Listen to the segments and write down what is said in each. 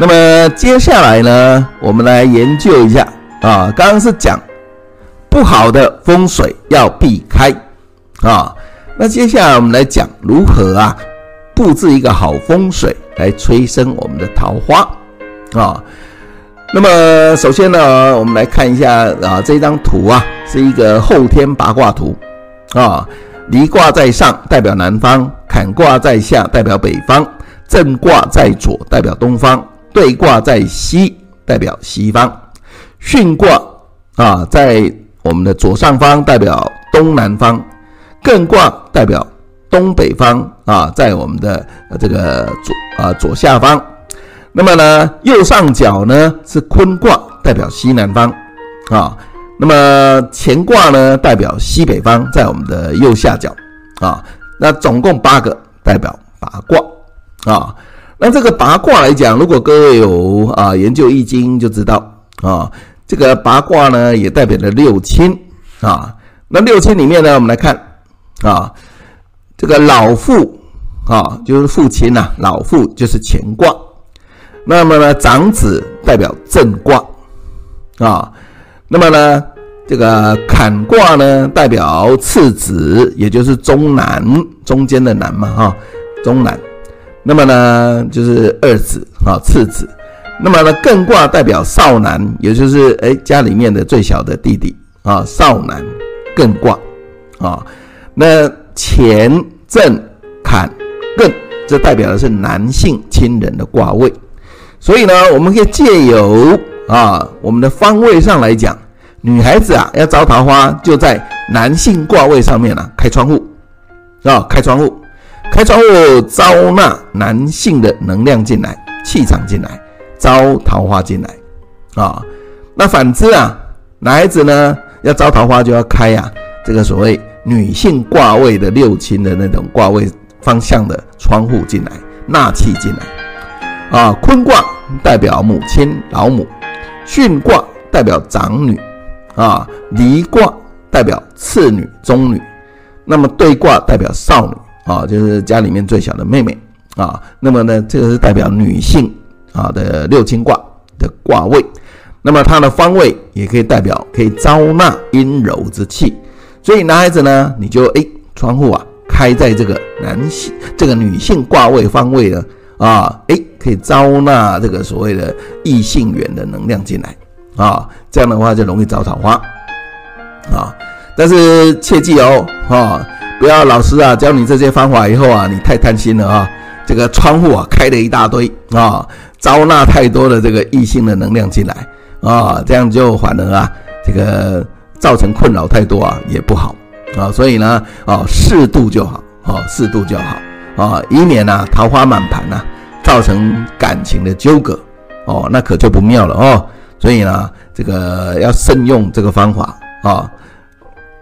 那么接下来呢，我们来研究一下啊，刚刚是讲不好的风水要避开啊，那接下来我们来讲如何啊布置一个好风水来催生我们的桃花啊。那么首先呢，我们来看一下啊，这张图啊是一个后天八卦图啊，离卦在上代表南方，坎卦在下代表北方，震卦在左代表东方。兑卦在西，代表西方；巽卦啊，在我们的左上方，代表东南方；艮卦代表东北方啊，在我们的这个左啊左下方。那么呢，右上角呢是坤卦，代表西南方啊。那么乾卦呢，代表西北方，在我们的右下角啊。那总共八个，代表八卦啊。那这个八卦来讲，如果各位有啊研究易经，就知道啊，这个八卦呢也代表了六亲啊。那六亲里面呢，我们来看啊，这个老父啊就是父亲呐，老父就是乾卦。那么呢，长子代表震卦啊。那么呢，这个坎卦呢代表次子，也就是中男，中间的男嘛哈，中男。那么呢，就是二子啊，次子。那么呢，艮卦代表少男，也就是哎家里面的最小的弟弟啊，少男，艮卦啊。那干震坎艮，这代表的是男性亲人的卦位。所以呢，我们可以借由啊我们的方位上来讲，女孩子啊要招桃花，就在男性卦位上面啊开窗户啊，开窗户。开窗户招纳男性的能量进来，气场进来，招桃花进来，啊，那反之啊，男孩子呢要招桃花就要开啊这个所谓女性卦位的六亲的那种卦位方向的窗户进来，纳气进来，啊，坤卦代表母亲老母，巽卦代表长女，啊，离卦代表次女中女，那么兑卦代表少女。啊，就是家里面最小的妹妹啊。那么呢，这个是代表女性啊的六亲卦的卦位。那么它的方位也可以代表可以招纳阴柔之气。所以男孩子呢，你就哎，窗户啊开在这个男性这个女性卦位方位的啊，哎，可以招纳这个所谓的异性缘的能量进来啊。这样的话就容易招桃花啊。但是切记哦，啊。不要老师啊教你这些方法以后啊，你太贪心了啊！这个窗户啊开了一大堆啊，招纳太多的这个异性的能量进来啊，这样就反而啊这个造成困扰太多啊也不好啊，所以呢啊适度就好啊，适度就好啊，以免呢桃花满盘呐，造成感情的纠葛哦，那可就不妙了哦。所以呢这个要慎用这个方法啊。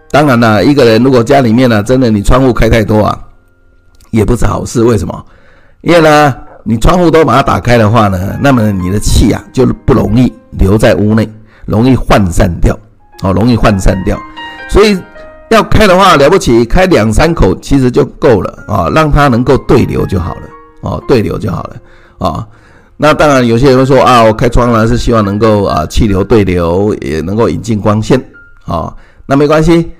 当然了，一个人如果家里面呢，真的你窗户开太多啊，也不是好事。为什么？因为呢，你窗户都把它打开的话呢，那么你的气啊就不容易留在屋内，容易涣散掉，哦，容易涣散掉。所以要开的话，了不起，开两三口其实就够了啊，让它能够对流就好了，哦，对流就好了啊。那当然，有些人会说啊，我开窗呢是希望能够啊气流对流，也能够引进光线啊，那没关系。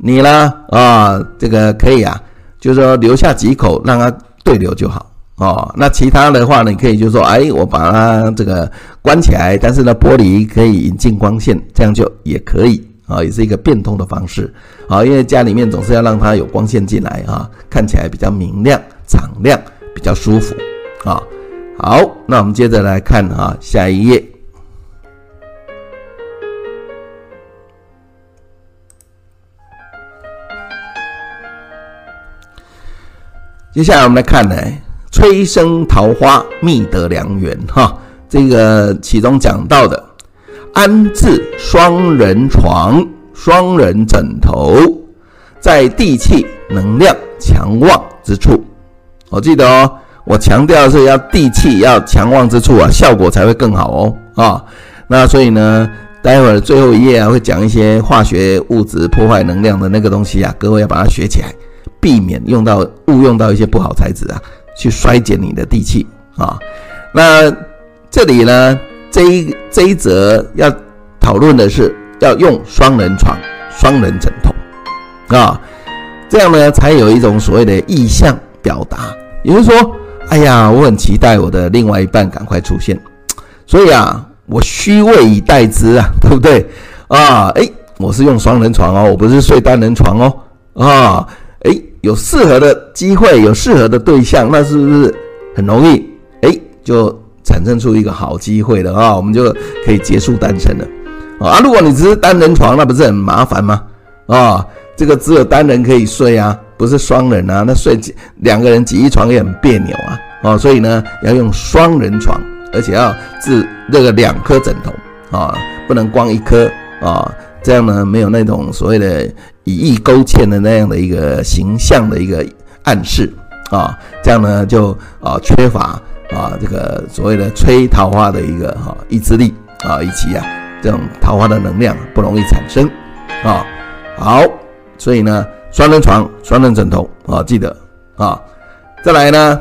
你呢？啊，这个可以啊，就是说留下几口让它对流就好哦。那其他的话呢，你可以就是说，哎，我把它这个关起来，但是呢，玻璃可以引进光线，这样就也可以啊，也是一个变通的方式啊。因为家里面总是要让它有光线进来啊，看起来比较明亮、敞亮，比较舒服啊。好，那我们接着来看啊，下一页。接下来我们来看呢，催生桃花，觅得良缘哈。这个其中讲到的，安置双人床、双人枕头，在地气能量强旺之处。我记得哦，我强调的是要地气要强旺之处啊，效果才会更好哦啊。那所以呢，待会儿最后一页啊会讲一些化学物质破坏能量的那个东西啊，各位要把它学起来。避免用到误用到一些不好材质啊，去衰减你的地气啊。那这里呢，这一这一则要讨论的是要用双人床、双人枕头啊，这样呢才有一种所谓的意向表达。也就是说，哎呀，我很期待我的另外一半赶快出现，所以啊，我虚位以待之啊，对不对啊？诶，我是用双人床哦，我不是睡单人床哦啊。诶，有适合的机会，有适合的对象，那是不是很容易？诶，就产生出一个好机会了啊，我们就可以结束单身了啊。如果你只是单人床，那不是很麻烦吗？啊，这个只有单人可以睡啊。不是双人啊，那睡两个人挤一床也很别扭啊，哦，所以呢要用双人床，而且要置这个两颗枕头啊，不能光一颗啊，这样呢没有那种所谓的以意勾芡的那样的一个形象的一个暗示啊，这样呢就啊缺乏啊这个所谓的催桃花的一个哈意志力啊，以及啊这种桃花的能量不容易产生啊，好，所以呢。双人床、双人枕头啊，记得啊。再来呢，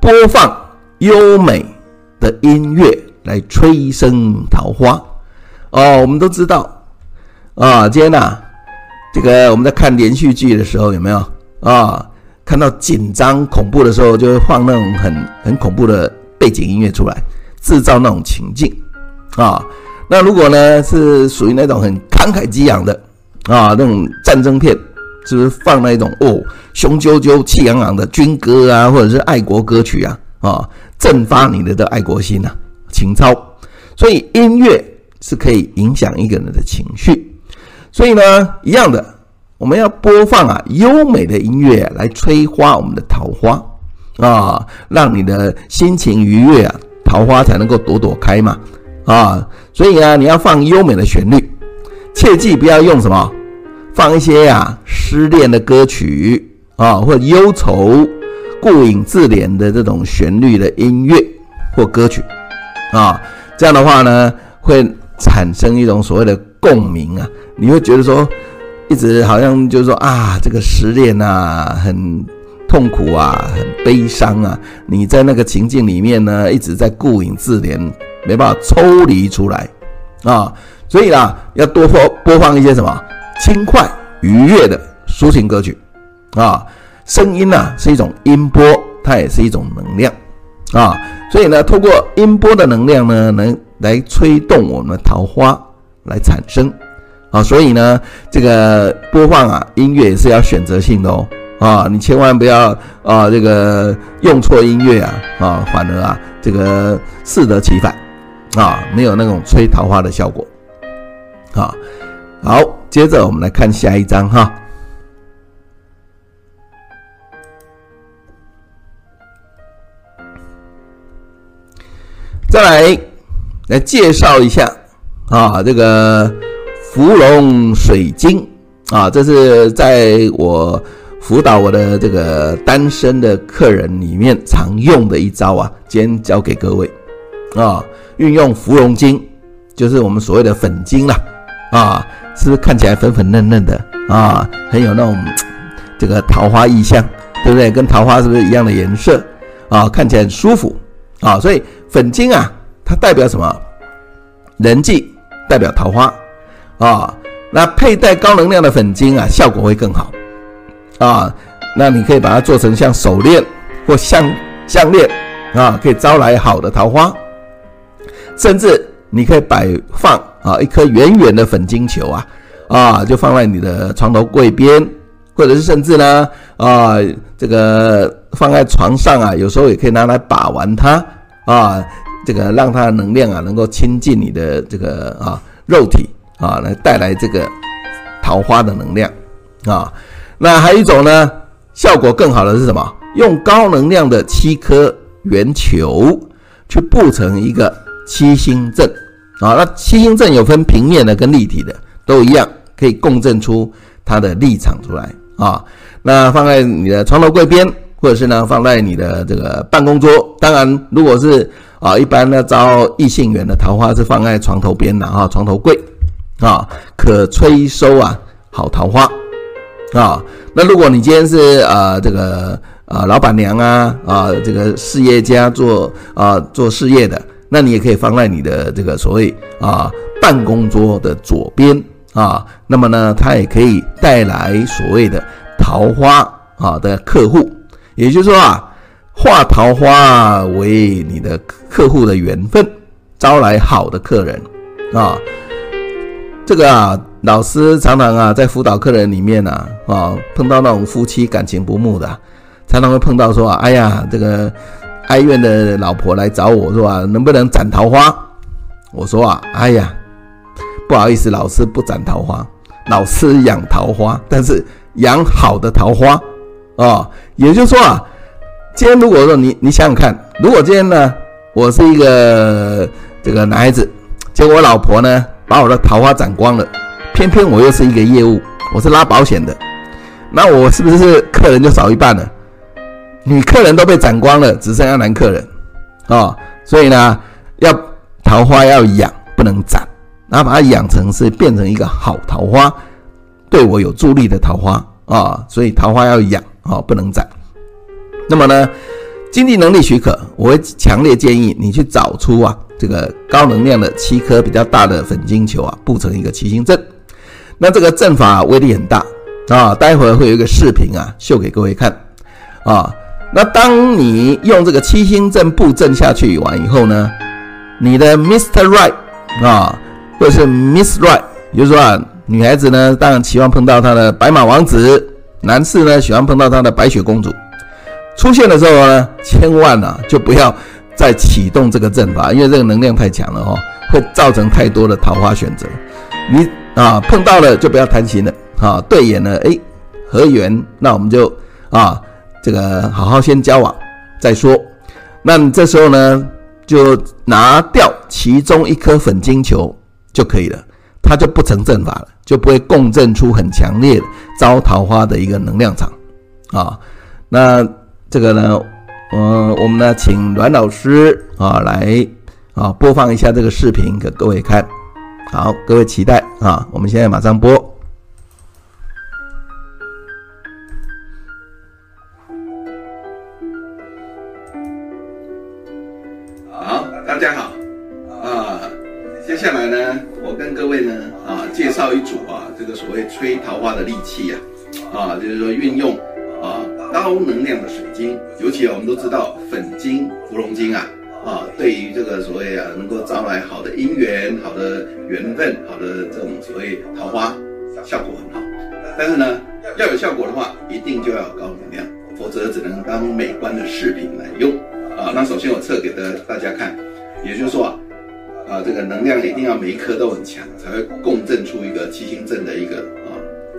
播放优美的音乐来催生桃花哦。我们都知道啊，今天呐，这个我们在看连续剧的时候有没有啊？看到紧张恐怖的时候，就会放那种很很恐怖的背景音乐出来，制造那种情境啊。那如果呢是属于那种很慷慨激昂的。啊，那种战争片是不是放那种哦，雄赳赳、气昂昂的军歌啊，或者是爱国歌曲啊，啊，振发你的的爱国心呐、情操。所以音乐是可以影响一个人的情绪。所以呢，一样的，我们要播放啊优美的音乐来催化我们的桃花啊，让你的心情愉悦啊，桃花才能够朵朵开嘛啊。所以呢，你要放优美的旋律，切记不要用什么。放一些呀、啊、失恋的歌曲啊，或忧愁、顾影自怜的这种旋律的音乐或歌曲啊，这样的话呢，会产生一种所谓的共鸣啊。你会觉得说，一直好像就是说啊，这个失恋啊，很痛苦啊，很悲伤啊。你在那个情境里面呢，一直在顾影自怜，没办法抽离出来啊。所以啦，要多播播放一些什么？轻快愉悦的抒情歌曲啊，声音呢是一种音波，它也是一种能量啊，所以呢，透过音波的能量呢，能来催动我们的桃花来产生。啊，所以呢，这个播放啊音乐也是要选择性的哦。啊，你千万不要啊这个用错音乐啊啊，反而啊这个适得其反。啊，没有那种吹桃花的效果。啊，好。接着我们来看下一章哈，再来来介绍一下啊，这个芙蓉水晶啊，这是在我辅导我的这个单身的客人里面常用的一招啊，今天教给各位啊，运用芙蓉晶，就是我们所谓的粉晶啦啊。是不是看起来粉粉嫩嫩的啊？很有那种 这个桃花意象，对不对？跟桃花是不是一样的颜色啊？看起来很舒服啊。所以粉晶啊，它代表什么？人际，代表桃花啊。那佩戴高能量的粉晶啊，效果会更好啊。那你可以把它做成像手链或项项链啊，可以招来好的桃花，甚至。你可以摆放啊一颗圆圆的粉晶球啊，啊就放在你的床头柜边，或者是甚至呢啊这个放在床上啊，有时候也可以拿来把玩它啊，这个让它的能量啊能够亲近你的这个啊肉体啊，来带来这个桃花的能量啊。那还有一种呢，效果更好的是什么？用高能量的七颗圆球去布成一个。七星阵啊，那七星阵有分平面的跟立体的，都一样，可以共振出它的立场出来啊。那放在你的床头柜边，或者是呢放在你的这个办公桌。当然，如果是啊一般呢招异性缘的桃花是放在床头边的啊，床头柜啊，可催收啊好桃花啊。那如果你今天是啊这个啊老板娘啊啊这个事业家做啊做事业的，那你也可以放在你的这个所谓啊办公桌的左边啊。那么呢，它也可以带来所谓的桃花啊的客户，也就是说啊，化桃花为你的客户的缘分，招来好的客人啊。这个啊，老师常常啊，在辅导客人里面啊，啊，碰到那种夫妻感情不睦的，常常会碰到说，哎呀，这个哀怨的老婆来找我说啊，能不能斩桃花？我说啊，哎呀，不好意思，老师不斩桃花，老师养桃花，但是养好的桃花啊，也就是说啊，今天如果说你你想想看，如果今天呢，我是一个这个男孩子，结果我老婆呢，把我的桃花斩光了，偏偏我又是一个业务，我是拉保险的，那我是不是客人就少一半了？女客人都被斩光了，只剩下男客人啊、所以呢，要桃花要养，不能斩，然后把它养成是变成一个好桃花，对我有助力的桃花啊、所以桃花要养哦，不能斩。那么呢，经济能力许可，我会强烈建议你去找出啊。这个高能量的七颗比较大的粉晶球啊，布成一个七星阵。那这个阵法威力很大啊，待会儿会有一个视频啊，秀给各位看啊。那当你用这个七星阵布阵下去完以后呢，你的 Mr. Right 啊，或者是 Miss Right，也就说啊，女孩子呢，当然期望碰到她的白马王子；男士呢，喜欢碰到他的白雪公主。出现的时候呢，千万啊，就不要。再启动这个阵法，因为这个能量太强了哈，会造成太多的桃花选择。你啊碰到了就不要贪心了啊，对眼了哎合缘，那我们就啊这个好好先交往再说。那你这时候呢就拿掉其中一颗粉晶球就可以了，它就不成阵法了，就不会共振出很强烈的招桃花的一个能量场啊。那这个呢？嗯，我们呢，请阮老师啊来啊播放一下这个视频给各位看。好，各位期待啊，我们现在马上播。好，大家好啊，接下来呢，我跟各位呢啊介绍一组啊这个所谓催桃花的利器啊啊，就是说运用。啊，高能量的水晶，尤其啊我们都知道粉晶、芙蓉晶啊，啊，对于这个所谓啊，能够招来好的姻缘、好的缘分、好的这种所谓桃花，效果很好。但是呢，要有效果的话，一定就要有高能量，否则只能当美观的饰品来用。啊，那首先我测给的大家看，也就是说啊，啊，这个能量一定要每一颗都很强，才会共振出一个七星阵的一个啊，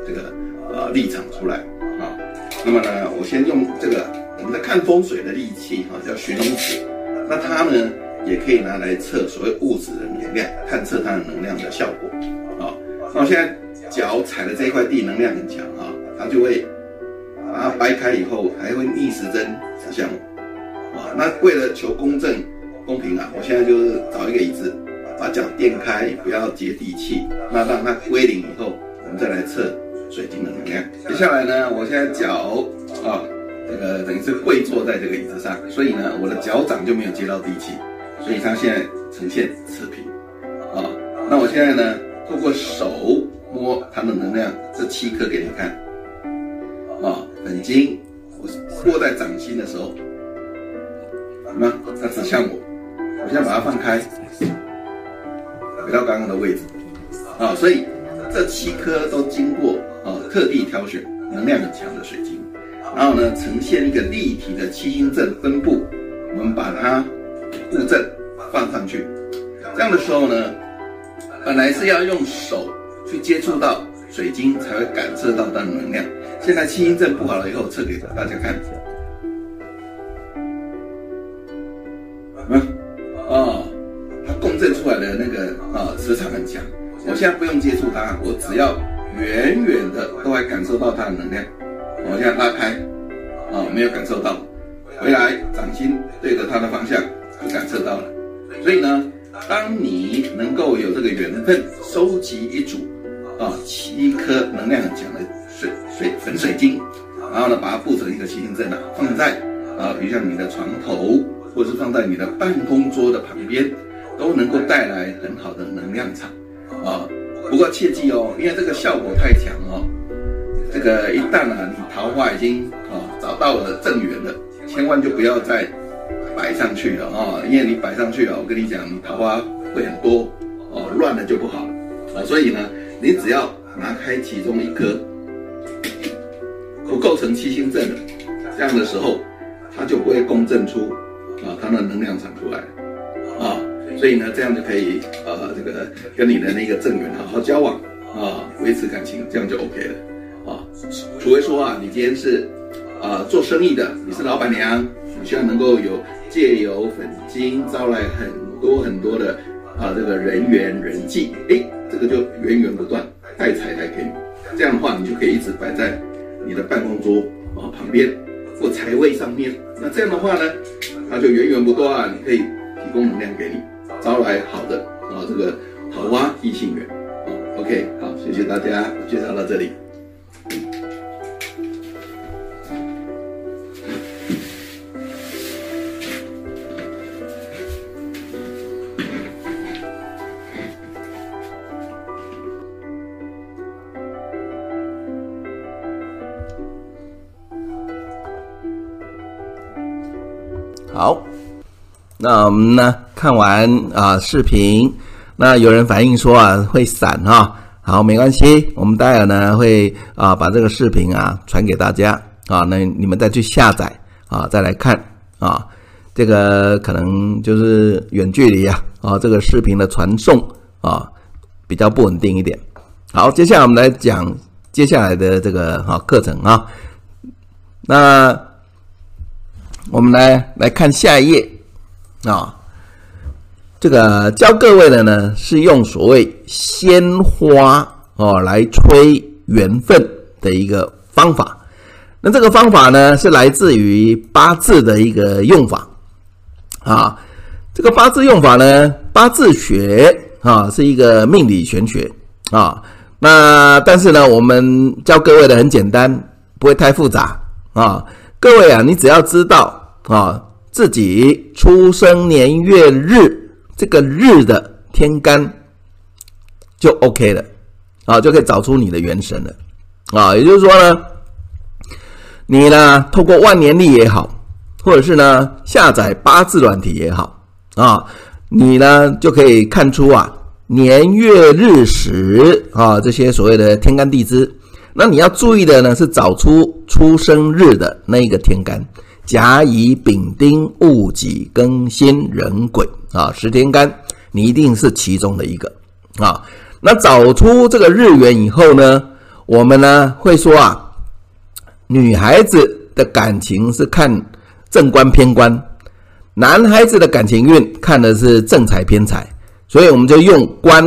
这个啊立场出来啊。那么呢，我先用这个我们在看风水的利器哈，叫寻龙尺。那它呢，也可以拿来测所谓物质的能量，探测它的能量的效果啊。那我现在脚踩的这一块地能量很强啊，它就会把它掰开以后，还会逆时针指向我啊。那为了求公正公平啊，我现在就是找一个椅子，把脚垫开，不要接地气，那让它归零以后，我们再来测。水晶的能量。接下来呢，我现在脚啊，这个等于是跪坐在这个椅子上，所以呢，我的脚掌就没有接到地气，所以它现在呈现持平啊。那我现在呢，透过手摸它的能量，这七颗给你看啊。粉晶，我握在掌心的时候，什么？它指向我，我现在把它放开，回到刚刚的位置啊。所以这七颗都经过啊。特地挑选能量很强的水晶，然后呢，呈现一个立体的七星阵分布，我们把它布阵放上去。这样的时候呢，本来是要用手去接触到水晶才会感受到它的能量。现在七星阵布好了以后，测给大家看。那个啊、磁场很强。我现在不用接触它，我只要。远远的都还感受到它的能量，我现在拉开，啊，没有感受到，回来掌心对着它的方向就感受到了。所以呢，当你能够有这个缘分，收集一组啊七颗能量很强的水水粉水晶，然后呢，把它布成一个七星阵啊，放在啊，比如像你的床头，或者是放在你的办公桌的旁边，都能够带来很好的能量场啊。不过切记哦，因为这个效果太强哦，这个一旦啊，你桃花已经啊找到了正缘了，千万就不要再摆上去了啊，因为你摆上去了，我跟你讲，你桃花会很多哦，乱了就不好了啊。所以呢，你只要拿开其中一颗。不构成七星阵的这样的时候，它就不会共振出啊，它的能量场出来，所以呢，这样就可以呃，这个跟你的那个正缘好好交往啊，维持感情，这样就 OK 了啊。除非说啊，你今天是啊做生意的，你是老板娘，你希望能够有借由粉金招来很多很多的啊这个人缘人际，诶，这个就源源不断带财来给你，这样的话你就可以一直摆在。你的办公桌啊旁边或财位上面，那这样的话呢，它就源源不断，你可以提供能量给你，招来好的啊这个桃花异性缘啊。OK，好，谢谢大家，介绍到这里。那我们呢看完啊视频，那有人反映说啊会闪哈，好没关系，我们待会呢会啊把这个视频啊传给大家啊，那你们再去下载啊再来看啊，这个可能就是远距离啊啊这个视频的传送啊比较不稳定一点。好，接下来我们来讲接下来的这个啊课程啊，那。我们来来看下一页啊，这个教各位的呢是用所谓鲜花哦来催缘分的一个方法。那这个方法呢是来自于八字的一个用法啊。这个八字用法呢，八字学啊是一个命理玄学啊。那但是呢，我们教各位的很简单，不会太复杂啊。各位啊，你只要知道。啊，自己出生年月日这个日的天干就 OK 了，啊，就可以找出你的元神了，啊，也就是说呢，你呢透过万年历也好，或者是呢下载八字软体也好，啊，你呢就可以看出啊年月日时啊这些所谓的天干地支，那你要注意的呢是找出出生日的那一个天干。甲乙丙丁戊己庚辛壬癸啊，十天干，你一定是其中的一个啊。那找出这个日元以后呢，我们呢会说啊，女孩子的感情是看正官偏官，男孩子的感情运看的是正财偏财，所以我们就用官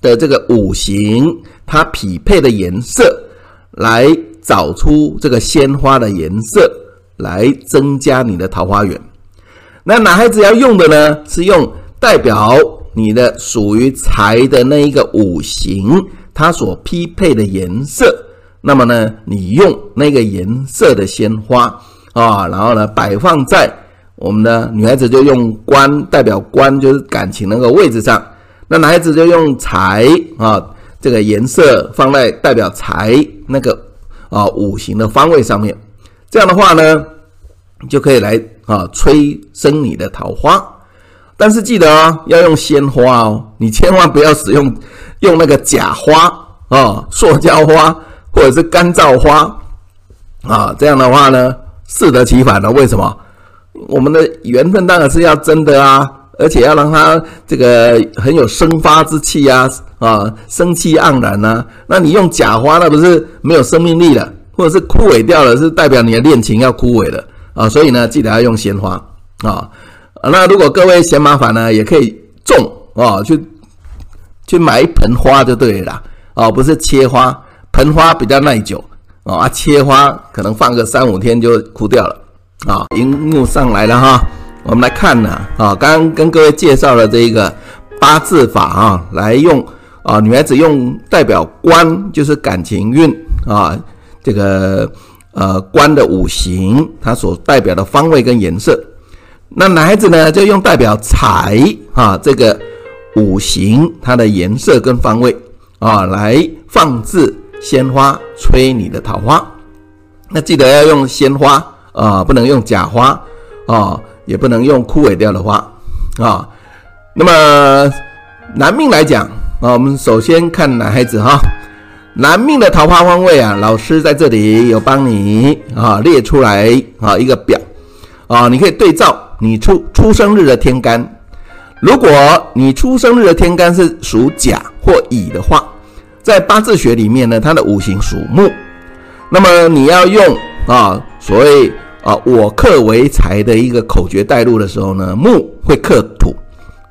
的这个五行，它匹配的颜色来找出这个鲜花的颜色。来增加你的桃花源。那男孩子要用的呢，是用代表你的属于财的那一个五行，它所匹配的颜色。那么呢，你用那个颜色的鲜花啊，然后呢，摆放在我们的女孩子就用官代表官，就是感情那个位置上。那男孩子就用财啊，这个颜色放在代表财那个啊五行的方位上面。这样的话呢，你就可以来啊催生你的桃花，但是记得哦，要用鲜花哦，你千万不要使用用那个假花啊，塑胶花或者是干燥花啊，这样的话呢，适得其反了。为什么？我们的缘分当然是要真的啊，而且要让它这个很有生发之气啊，啊，生气盎然啊。那你用假花，那不是没有生命力了？或者是枯萎掉了，是代表你的恋情要枯萎了啊，所以呢，记得要用鲜花啊。那如果各位嫌麻烦呢，也可以种啊，去去买一盆花就对了啊，不是切花，盆花比较耐久啊，切花可能放个三五天就枯掉了啊。荧幕上来了哈，我们来看呢啊，刚刚跟各位介绍了这一个八字法啊，来用啊，女孩子用代表官就是感情运啊。这个呃官的五行，它所代表的方位跟颜色。那男孩子呢，就用代表财啊这个五行它的颜色跟方位啊来放置鲜花催你的桃花。那记得要用鲜花啊，不能用假花啊，也不能用枯萎掉的花啊。那么男命来讲啊，我们首先看男孩子哈，男命的桃花方位啊，老师在这里有帮你啊列出来啊一个表啊，你可以对照。你出出生日的天干，如果你出生日的天干是属甲或乙的话，在八字学里面呢，它的五行属木，那么你要用啊所谓啊我克为财的一个口诀带入的时候呢，木会克土，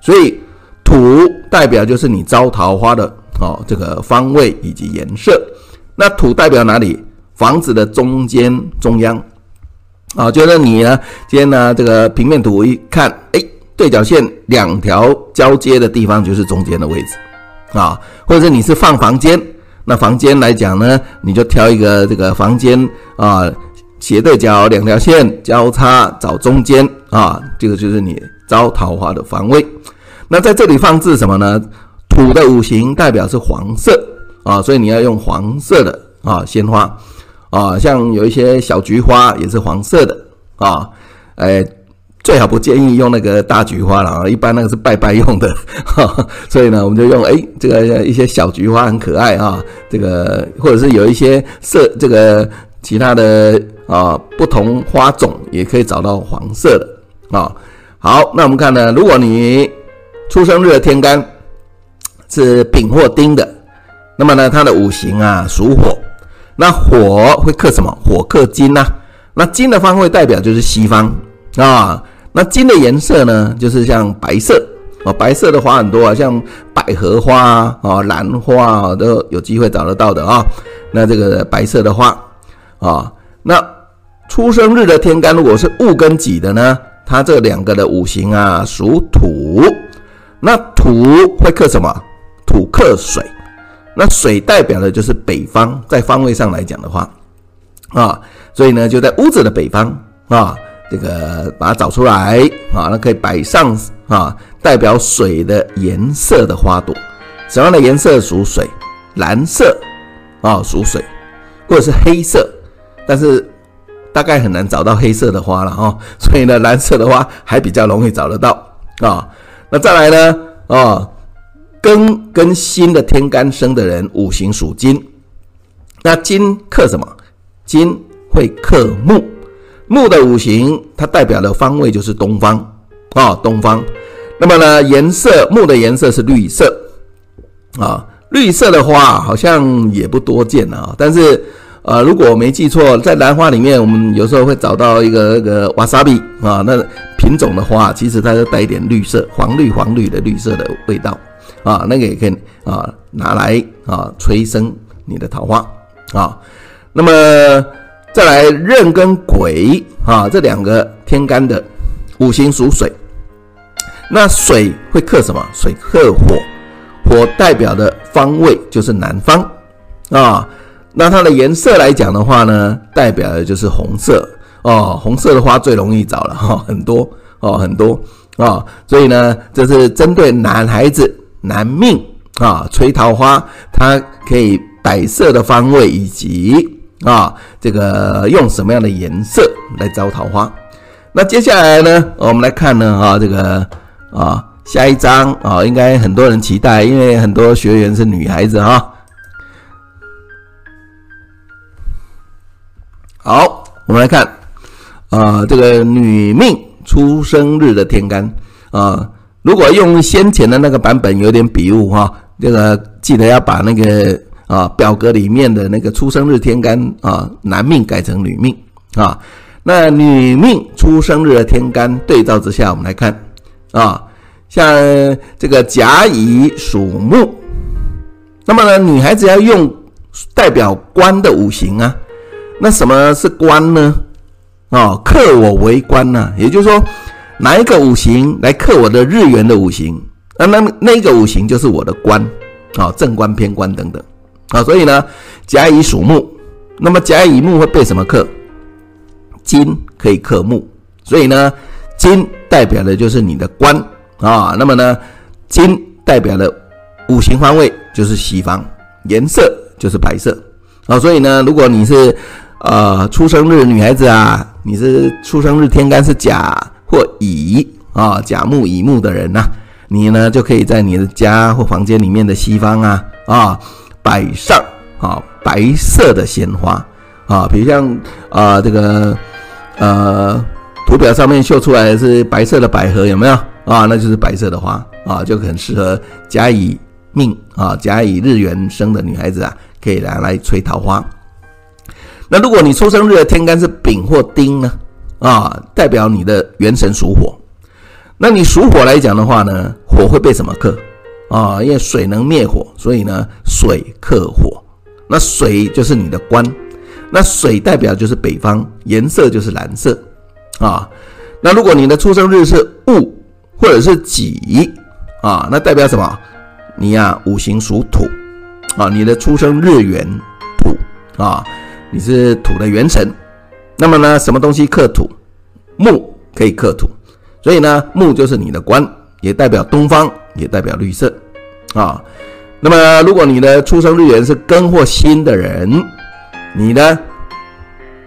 所以土代表就是你招桃花的哦这个方位以及颜色，那土代表哪里？房子的中间中央。啊，就是你呢，今天呢，这个平面图一看，哎，对角线两条交接的地方就是中间的位置，啊，或者你是放房间，那房间来讲呢，你就挑一个这个房间啊，斜对角两条线交叉找中间啊，这个就是你招桃花的方位。那在这里放置什么呢？土的五行代表是黄色啊，所以你要用黄色的啊鲜花。啊，像有一些小菊花也是黄色的啊，哎，最好不建议用那个大菊花了啊，一般那个是拜拜用的，哈，所以呢，我们就用哎这个一些小菊花很可爱啊，这个或者是有一些色这个其他的啊不同花种也可以找到黄色的啊。好，那我们看呢，如果你出生日的天干是丙或丁的，那么呢，它的五行啊属火。那火会克什么？火克金呐、那金的方位代表就是西方啊。那金的颜色呢，就是像白色啊。白色的花很多啊，像百合花啊、兰花啊，都有机会找得到的啊。那这个白色的花啊，那出生日的天干如果是戊跟己的呢，它这两个的五行啊属土。那土会克什么？土克水。那水代表的就是北方，在方位上来讲的话，啊，所以呢就在屋子的北方啊，这个把它找出来啊，那可以摆上啊，代表水的颜色的花朵，什么样的颜色属水？蓝色啊属水，或者是黑色，但是大概很难找到黑色的花了哈，所以呢蓝色的花还比较容易找得到啊。那再来呢啊。庚跟辛的天干生的人，五行属金，那金克什么？金会克木，木的五行它代表的方位就是东方啊、东方。那么呢，颜色木的颜色是绿色啊、绿色的花好像也不多见啊。但是呃，如果我没记错，在兰花里面，我们有时候会找到一个那个瓦萨比啊，那品种的花其实它就带一点绿色，黄绿黄绿的绿色的味道。啊，那个也可以啊，拿来啊催生你的桃花啊。那么再来壬跟癸啊，这两个天干的五行属水，那水会克什么？水克火，火代表的方位就是南方啊。那它的颜色来讲的话呢，代表的就是红色哦。红色的花最容易找了哈，很多哦，很多啊。所以呢，这是针对男孩子。男命啊，催桃花，它可以摆设的方位以及啊，这个用什么样的颜色来招桃花？那接下来呢，我们来看呢啊，这个啊下一章啊，应该很多人期待，因为很多学员是女孩子哈。好，我们来看啊，这个女命出生日的天干啊。如果用先前的那个版本有点笔误哈，这个记得要把那个啊表格里面的那个出生日天干啊男命改成女命啊。那女命出生日的天干对照之下，我们来看啊，像这个甲乙属木，那么呢，女孩子要用代表官的五行啊。那什么是官呢？啊，克我为官呢，也就是说。哪一个五行来克我的日元的五行？那那那个五行就是我的官啊，正官偏官等等啊。所以呢，甲乙属木那么甲乙木会被什么克？金可以克木，所以呢，金代表的就是你的官啊。那么呢，金代表的五行方位就是西方，颜色就是白色啊。所以呢，如果你是呃出生日女孩子啊，你是出生日天干是甲或乙啊，甲木乙木的人呐、你呢就可以在你的家或房间里面的西方啊啊摆上啊白色的鲜花啊，比如像啊、这个。呃，图表上面绣出来的是白色的百合，有没有啊？那就是白色的花啊，就很适合甲乙命啊，甲乙日元生的女孩子啊，可以拿来吹桃花。那如果你出生日的天干是丙或丁呢？啊，代表你的元神属火。那你属火来讲的话呢，火会被什么克？啊，因为水能灭火，所以呢，水克火。那水就是你的官。那水代表就是北方，颜色就是蓝色，啊，那如果你的出生日是戊或者是己，啊，那代表什么？你呀、啊，五行属土，啊，你的出生日元土，啊，你是土的元神，那么呢，什么东西克土？木可以克土，所以呢，木就是你的官，也代表东方，也代表绿色，啊，那么如果你的出生日元是庚或辛的人。你呢？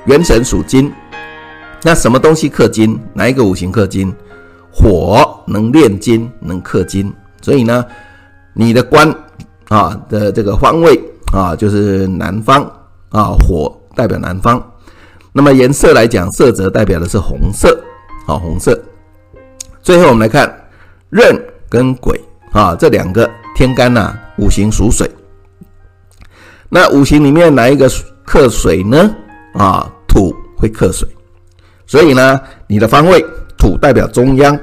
元神属金，那什么东西克金？哪一个五行克金？火能炼金，能克金，所以呢，你的官啊的这个方位啊就是南方啊，火代表南方。那么颜色来讲，色泽代表的是红色，好，红色。最后我们来看壬跟癸啊这两个天干呐、五行属水。那五行里面哪一个？克水呢？啊，土会克水，所以呢，你的方位土代表中央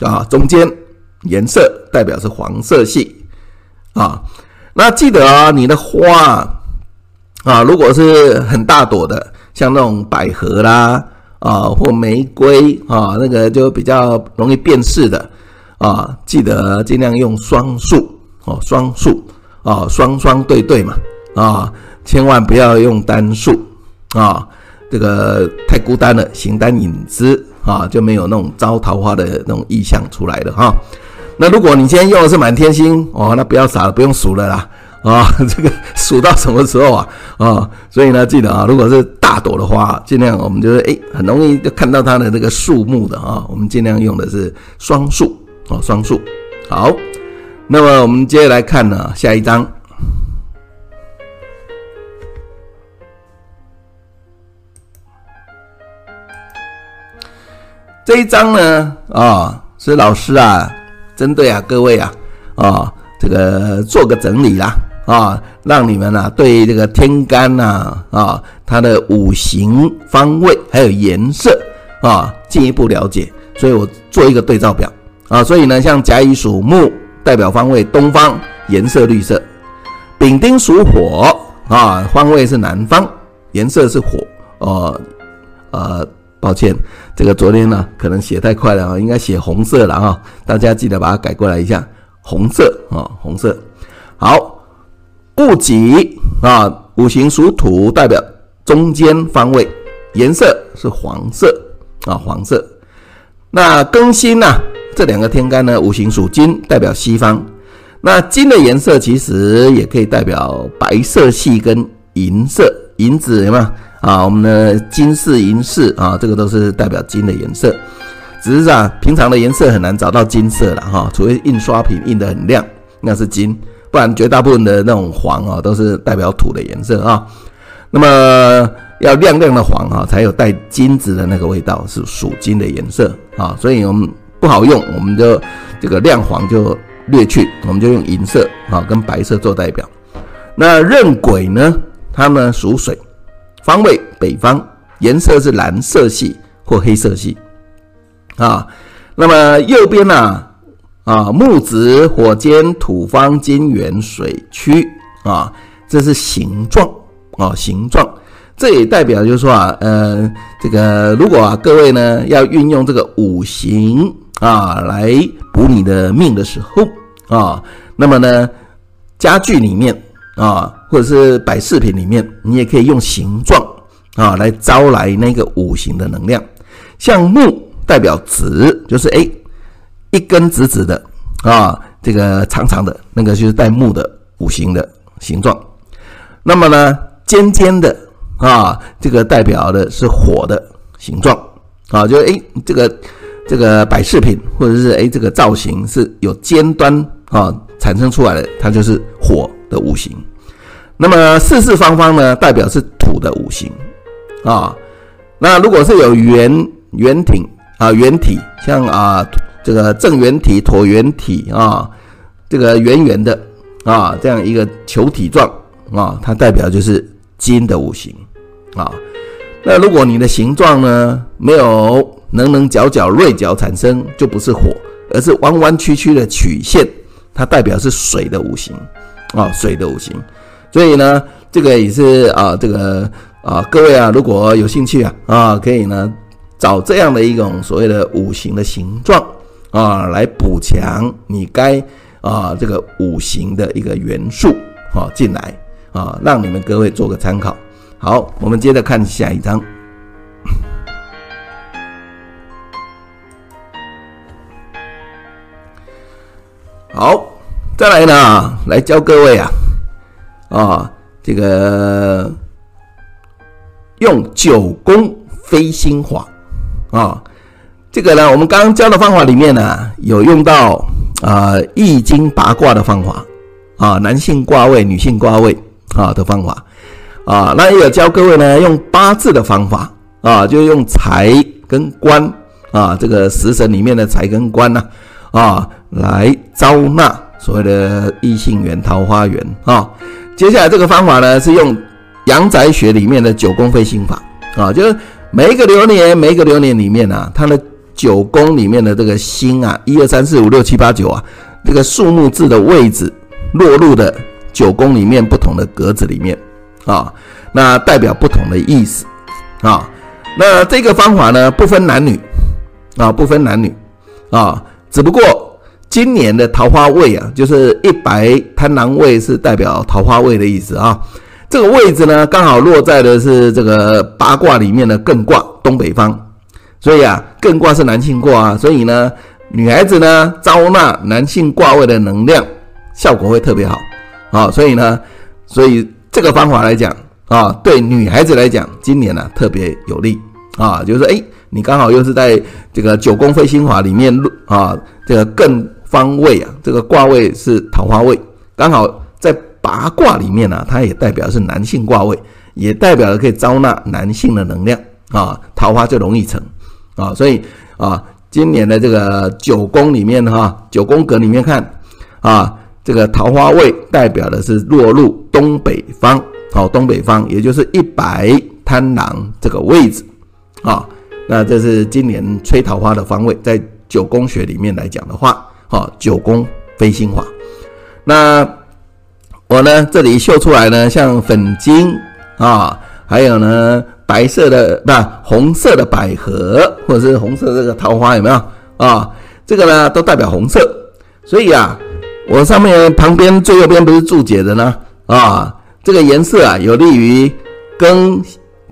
啊，中间颜色代表是黄色系啊。那记得啊，你的花啊，如果是很大朵的，像那种百合啦啊，或玫瑰啊，那个就比较容易辨识的啊，记得尽量用双数哦，双数啊，双双对对嘛啊。千万不要用单数啊，这个太孤单了，形单影只啊，就没有那种招桃花的那种意象出来了哈。那如果你今天用的是满天星哦，那不要傻了，不用数了啦啊，这个数到什么时候啊啊？所以呢，记得啊，如果是大朵的花，尽量我们就是诶，很容易就看到它的这个数目的啊，我们尽量用的是双数啊，双数。好，那么我们接下来看呢，下一章。这一章呢，啊、是老师啊，针对啊各位啊，啊、这个做个整理啦，啊、让你们啊对这个天干呐，啊、它的五行方位还有颜色啊进一步了解，所以我做一个对照表啊，所以呢，像甲乙属木，代表方位东方，颜色绿色；丙丁属火啊，方位是南方，颜色是火，哦，呃。抱歉，这个昨天呢可能写太快了啊，应该写红色了啊，大家记得把它改过来一下，红色啊，红色。好，戊己啊，五行属土，代表中间方位，颜色是黄色啊，黄色。那庚辛呐，这两个天干呢，五行属金，代表西方。那金的颜色其实也可以代表白色系跟银色，银子有没有？啊，我们的金饰、银饰啊，这个都是代表金的颜色。只是啊，平常的颜色很难找到金色了哈，除非印刷品印得很亮，那是金，不然绝大部分的那种黄啊，都是代表土的颜色啊。那么要亮亮的黄啊，才有带金子的那个味道，是属金的颜色啊。所以我们不好用，我们就这个亮黄就略去，我们就用银色啊跟白色做代表。那壬癸呢，它呢属水。方位北方，颜色是蓝色系或黑色系，啊，那么右边呢，啊，木子火坚土方金元水曲，啊，这是形状，啊，形状，这也代表就是说啊，呃，这个如果啊各位呢要运用这个五行啊来补你的命的时候，啊，那么呢家具里面啊或者是摆饰品里面，你也可以用形状啊来招来那个五行的能量。像木代表直，就是哎一根直直的啊，这个长长的那个就是带木的五行的形状。那么呢，尖尖的啊，这个代表的是火的形状啊，就哎这个这个摆饰品或者是哎这个造型是有尖端啊产生出来的，它就是火的五行。那么四四方方呢，代表是土的五行啊。那如果是有圆圆挺啊，圆体像啊这个正圆体、椭圆体啊，这个圆圆的啊，这样一个球体状啊，它代表就是金的五行啊。那如果你的形状呢，没有棱棱角角锐角产生，就不是火，而是弯弯曲曲的曲线，它代表是水的五行啊，水的五行。所以呢，这个也是啊，这个啊，各位啊，如果有兴趣啊，啊，可以呢找这样的一种所谓的五行的形状啊，来补强你该啊这个五行的一个元素啊进来啊，让你们各位做个参考。好，我们接着看下一章。好，再来呢，来教各位啊。啊，这个用九宫飞星法啊，这个呢，我们刚刚教的方法里面呢，有用到啊易经八卦的方法啊，男性卦位、女性卦位啊的方法啊，那也有教各位呢用八字的方法啊，就用财跟官啊，这个食神里面的财跟官呐啊，啊，来招纳所谓的异性缘、桃花缘啊。接下来这个方法呢，是用阳宅学里面的九宫飞星法啊，就是每一个流年，每一个流年里面啊，它的九宫里面的这个星啊，一二三四五六七八九啊，这个数目字的位置落入的九宫里面不同的格子里面啊，那代表不同的意思啊。那这个方法呢，不分男女啊，不分男女啊，只不过。今年的桃花位啊，就是一白贪狼位，是代表桃花位的意思啊。这个位置呢，刚好落在的是这个八卦里面的艮卦东北方，所以啊，艮卦是男性卦啊，所以呢，女孩子呢招纳男性卦位的能量，效果会特别好啊。所以呢，所以这个方法来讲啊，对女孩子来讲，今年呢、啊、特别有利啊，就是说，哎，你刚好又是在这个九宫飞星法里面啊，这个艮。方位啊，这个卦位是桃花位，刚好在八卦里面呢、它也代表是男性卦位，也代表了可以招纳男性的能量啊，桃花就容易成啊，所以啊，今年的这个九宫里面哈、九宫格里面看啊，这个桃花位代表的是落入东北方，好，东北方也就是一白贪狼这个位置啊，那这是今年催桃花的方位，在九宫学里面来讲的话。好，九宫飞星法。那我呢，这里秀出来呢，像粉金啊，还有呢白色的不红色的百合，或者是红色这个桃花，有没有啊？这个呢都代表红色。所以啊，我上面旁边最右边不是注解的呢啊，这个颜色啊有利于庚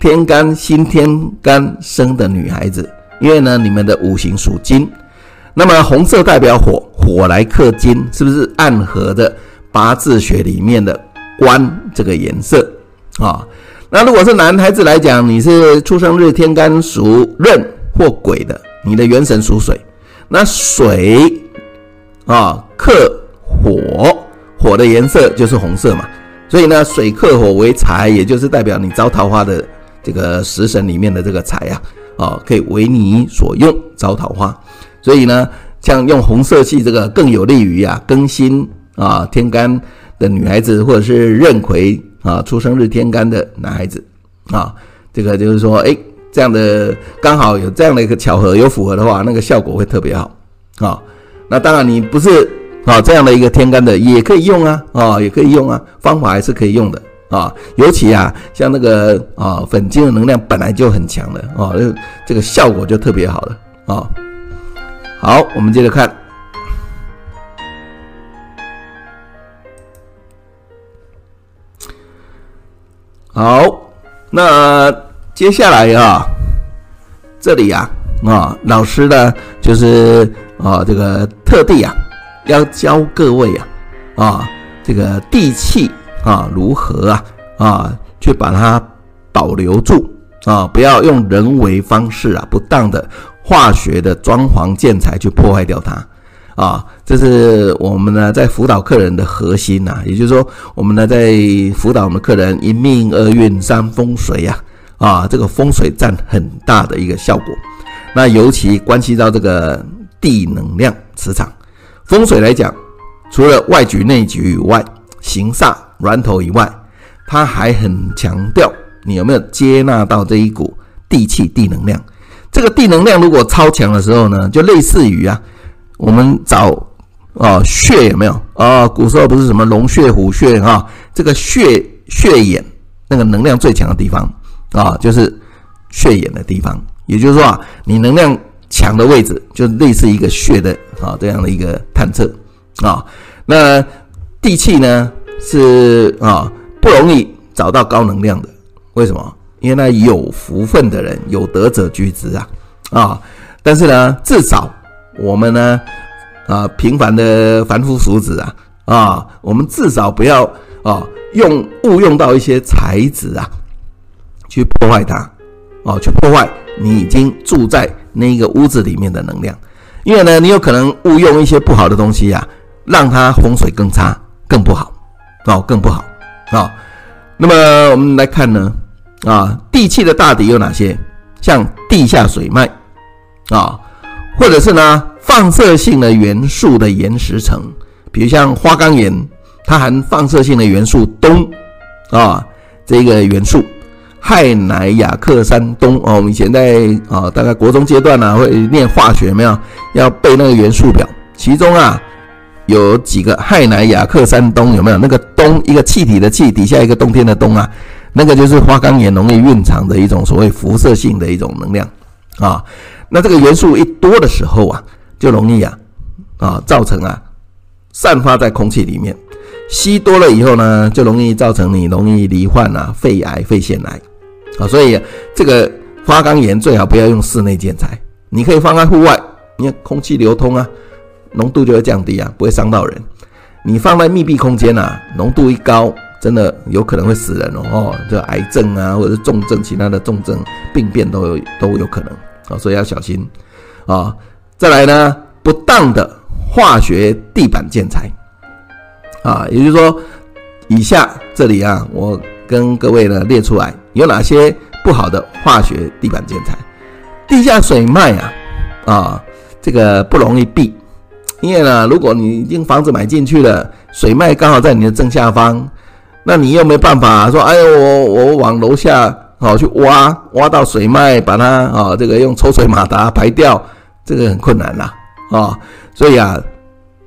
天干辛天干生的女孩子，因为呢你们的五行属金。那么红色代表火，火来克金，是不是暗合的八字学里面的官这个颜色啊？那如果是男孩子来讲，你是出生日天干属壬或癸的，你的元神属水，那水啊克火，火的颜色就是红色嘛，所以呢，水克火为财，也就是代表你招桃花的这个食神里面的这个财啊，啊可以为你所用招桃花。所以呢，像用红色系这个更有利于啊更新啊天干的女孩子，或者是壬癸啊出生日天干的男孩子啊，这个就是说，哎，这样的刚好有这样的一个巧合，有符合的话，那个效果会特别好啊。那当然你不是啊这样的一个天干的也可以用啊啊也可以用啊，方法还是可以用的啊。尤其啊像那个啊粉金的能量本来就很强的啊，这个效果就特别好了啊。好，我们接着看。好，那接下来啊，这里啊啊，老师呢就是啊这个特地啊要教各位啊啊这个地气啊如何啊啊去把它保留住啊，不要用人为方式啊不当的化学的装潢建材去破坏掉它。啊，这是我们呢在辅导客人的核心呐、也就是说，我们呢在辅导我们客人一命二运三风水呀，啊，这个风水占很大的一个效果。那尤其关系到这个地能量磁场，风水来讲，除了外局内局以外，形煞源头以外，它还很强调你有没有接纳到这一股地气地能量。这个地能量如果超强的时候呢，就类似于啊。我们找啊穴有没有啊？古时候不是什么龙穴、虎穴哈？这个穴穴眼那个能量最强的地方啊，就是穴眼的地方。也就是说啊，你能量强的位置，就类似一个穴的啊这样的一个探测啊。那地气呢是啊不容易找到高能量的，为什么？因为那有福分的人，有德者居之啊啊。但是呢，至少。我们呢，啊，平凡的凡夫俗子啊，啊，我们至少不要啊，用误用到一些材质啊，去破坏它，啊，去破坏你已经住在那个屋子里面的能量，因为呢，你有可能误用一些不好的东西啊，让它风水更差、更不好，哦，更不好，啊，那么我们来看呢，啊，地气的大敌有哪些？像地下水脉，啊。或者是呢，放射性的元素的岩石层，比如像花岗岩，它含放射性的元素氡啊，这个元素，氦氖氬氪氙氡哦。我们以前在啊，大概国中阶段呢、啊，会念化学，没有要背那个元素表，其中啊有几个氦氖氬氪氙氡，有没有？那个氡一个气体的气底下一个冬天的冬啊，那个就是花岗岩容易蕴藏的一种所谓辐射性的一种能量啊。那这个元素一多的时候啊，就容易啊，啊造成啊散发在空气里面，吸多了以后呢，就容易造成你容易罹患啊肺癌、肺腺癌啊。所以，这个花岗岩最好不要用室内建材，你可以放在户外，你看空气流通啊，浓度就会降低啊，不会伤到人。你放在密闭空间啊，浓度一高，真的有可能会死人哦，哦，这癌症啊，或者是重症、其他的重症病变都有都有可能。啊，所以要小心啊！再来呢，不当的化学地板建材啊，也就是说，以下这里啊，我跟各位呢列出来有哪些不好的化学地板建材。地下水脉啊，啊，这个不容易避，因为呢，如果你已经房子买进去了，水脉刚好在你的正下方，那你又没办法说，哎呦，我我往楼下。好，去挖挖到水脉，把它啊，这个用抽水马达排掉，这个很困难啦啊。所以啊，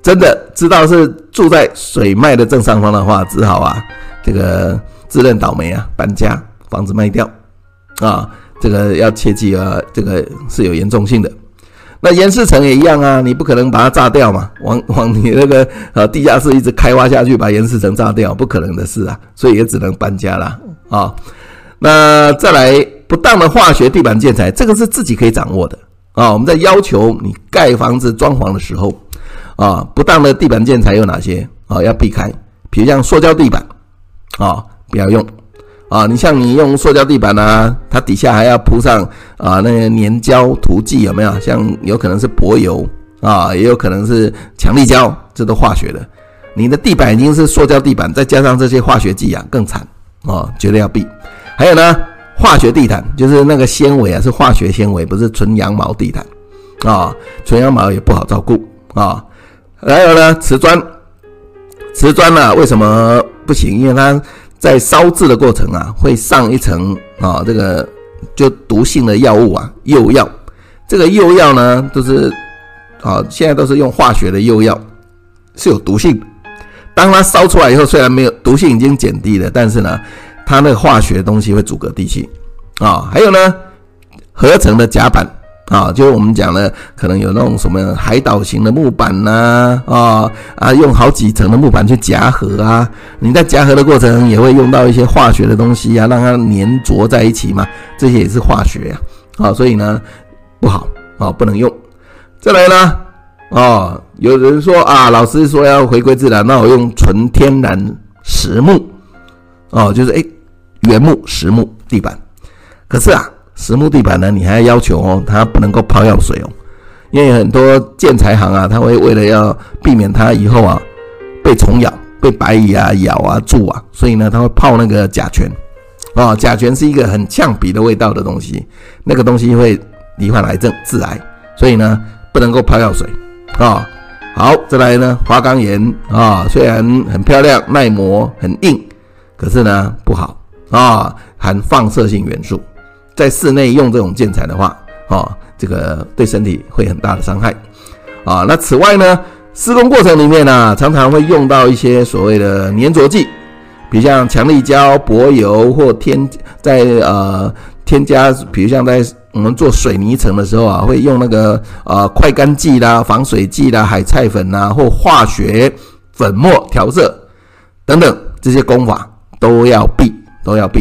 真的知道是住在水脉的正上方的话，只好啊，这个自认倒霉啊，搬家，房子卖掉啊。这个要切记啊，这个是有严重性的。那岩石层也一样啊，你不可能把它炸掉嘛，往往你那个呃地下室一直开挖下去，把岩石层炸掉，不可能的事啊。所以也只能搬家了啊。那再来不当的化学地板建材，这个是自己可以掌握的啊。我们在要求你盖房子装潢的时候啊，不当的地板建材有哪些啊？要避开，比如像塑胶地板啊，不要用啊。你像你用塑胶地板啊，它底下还要铺上啊那个粘胶涂剂，有没有？像有可能是柏油啊，也有可能是强力胶，这都化学的。你的地板已经是塑胶地板，再加上这些化学剂啊，更惨啊，绝对要避。还有呢，化学地毯就是那个纤维啊，是化学纤维，不是纯羊毛地毯啊。纯羊毛也不好照顾啊。还有呢，瓷砖，瓷砖呢为什么不行？因为它在烧制的过程啊，会上一层啊，这个就毒性的药物啊，釉药。这个釉药呢，都是啊，现在都是用化学的釉药，是有毒性。当它烧出来以后，虽然没有毒性已经减低了，但是呢。它那个化学的东西会阻隔地气啊，还有呢，合成的甲板啊，就是我们讲的，可能有那种什么海岛型的木板呐，啊啊，用好几层的木板去夹合啊。你在夹合的过程也会用到一些化学的东西啊，让它粘着在一起嘛。这些也是化学呀，啊，所以呢不好啊，不能用。再来呢，啊，有人说啊，老师说要回归自然，那我用纯天然实木，哦，就是诶原木实木地板。可是啊。实木地板呢，你还要要求哦，它不能够泡药水哦，因为很多建材行啊，他会为了要避免它以后啊被虫咬、被白蚁啊咬啊蛀啊，所以呢，他会泡那个甲醛啊，甲醛是一个很呛鼻的味道的东西，那个东西会罹患癌症、致癌，所以呢，不能够泡药水啊。好，再来呢，花岗岩啊，虽然很漂亮、耐磨、很硬，可是呢不好啊，含放射性元素。在室内用这种建材的话，啊，这个对身体会很大的伤害，啊，那此外呢，施工过程里面呢、常常会用到一些所谓的粘着剂，比如像强力胶、柏油或添在呃添加，比如像在我们做水泥层的时候啊，会用那个呃快干剂啦、防水剂啦、海菜粉呐，或化学粉末调色等等这些工法都要避，都要避。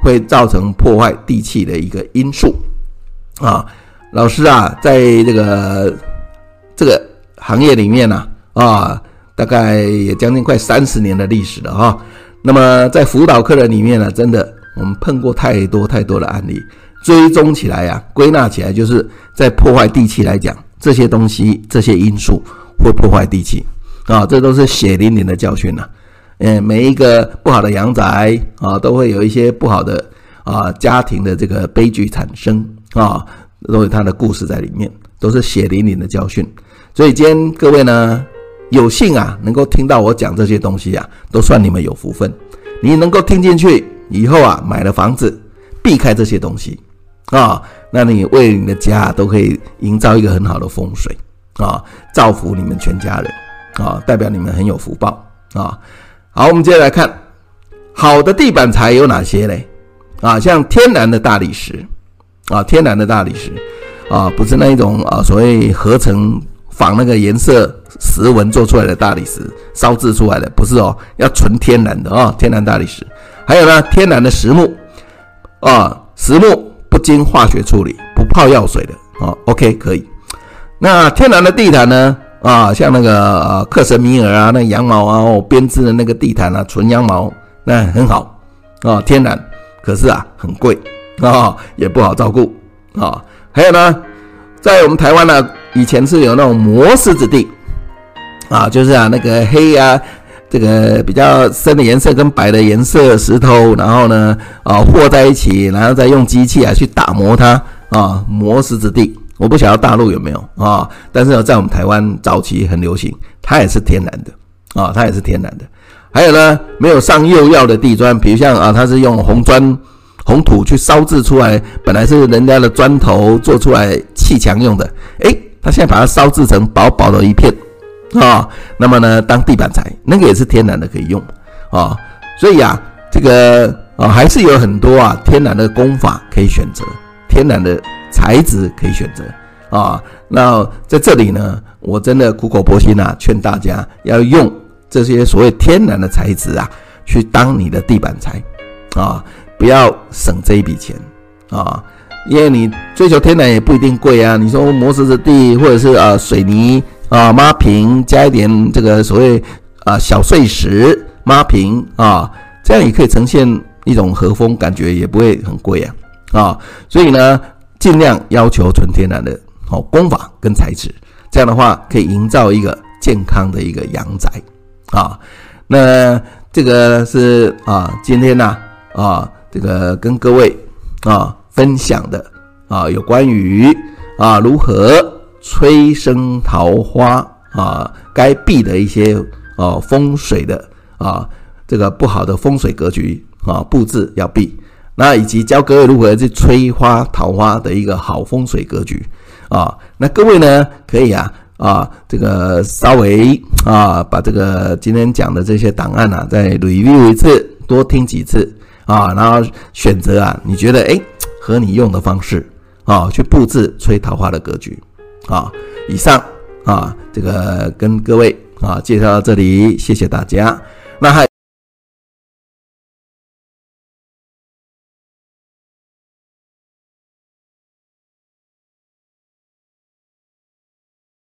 会造成破坏地气的一个因素啊，老师啊，在这个这个行业里面呢啊，大概也将近快三十年的历史了哈。那么在辅导课的里面呢，真的我们碰过太多太多的案例，追踪起来呀，归纳起来就是在破坏地气来讲，这些东西这些因素会破坏地气啊，这都是血淋淋的教训呐。嗯，每一个不好的阳宅啊，都会有一些不好的啊家庭的这个悲剧产生啊，都有它的故事在里面，都是血淋淋的教训。所以今天各位呢，有幸啊能够听到我讲这些东西啊，都算你们有福分。你能够听进去以后啊，买了房子，避开这些东西啊，那你为你的家都可以营造一个很好的风水啊，造福你们全家人啊，代表你们很有福报啊。好，我们接着来看，好的地板材有哪些嘞？啊，像天然的大理石，啊，天然的大理石，啊，不是那一种啊，所谓合成仿那个颜色石纹做出来的大理石烧制出来的，不是哦，要纯天然的啊，天然大理石。还有呢，天然的实木，啊，实木不经化学处理，不泡药水的，啊，OK 可以。那天然的地毯呢？啊，像那个克什米尔啊，那羊毛啊，我，编织的那个地毯啊，纯羊毛，那很好啊，天然，可是啊很贵啊，也不好照顾啊。还有呢，在我们台湾呢，以前是有那种磨石子地啊，就是啊那个黑啊，这个比较深的颜色跟白的颜色石头，然后呢啊和在一起，然后再用机器啊去打磨它啊，磨石子地。我不晓得大陆有没有啊，但是呢在我们台湾早期很流行，它也是天然的啊，它也是天然的。还有呢，没有上釉药的地砖，比如像啊，它是用红砖、红土去烧制出来，本来是人家的砖头做出来砌墙用的，诶，它现在把它烧制成薄薄的一片啊，那么呢，当地板材，那个也是天然的可以用啊。所以啊，这个啊还是有很多啊天然的工法可以选择，天然的。材质可以选择啊，那在这里呢，我真的苦口婆心啊，劝大家要用这些所谓天然的材质啊，去当你的地板材啊，不要省这一笔钱啊，因为你追求天然也不一定贵啊。你说磨石子地或者是啊水泥啊抹平，加一点这个所谓啊小碎石抹平啊，这样也可以呈现一种和风，感觉也不会很贵啊啊，所以呢。尽量要求纯天然的好工法跟材质，这样的话可以营造一个健康的一个阳宅啊。那这个是啊，今天呢啊，这个跟各位啊分享的啊，有关于啊如何催生桃花啊，该避的一些啊风水的啊这个不好的风水格局啊布置要避。那以及教各位如何去催花桃花的一个好风水格局啊，那各位呢可以啊啊这个稍微啊把这个今天讲的这些档案啊再 review 一次，多听几次啊，然后选择啊你觉得诶合你用的方式啊去布置催桃花的格局啊。以上啊，这个跟各位啊介绍到这里，谢谢大家。那还。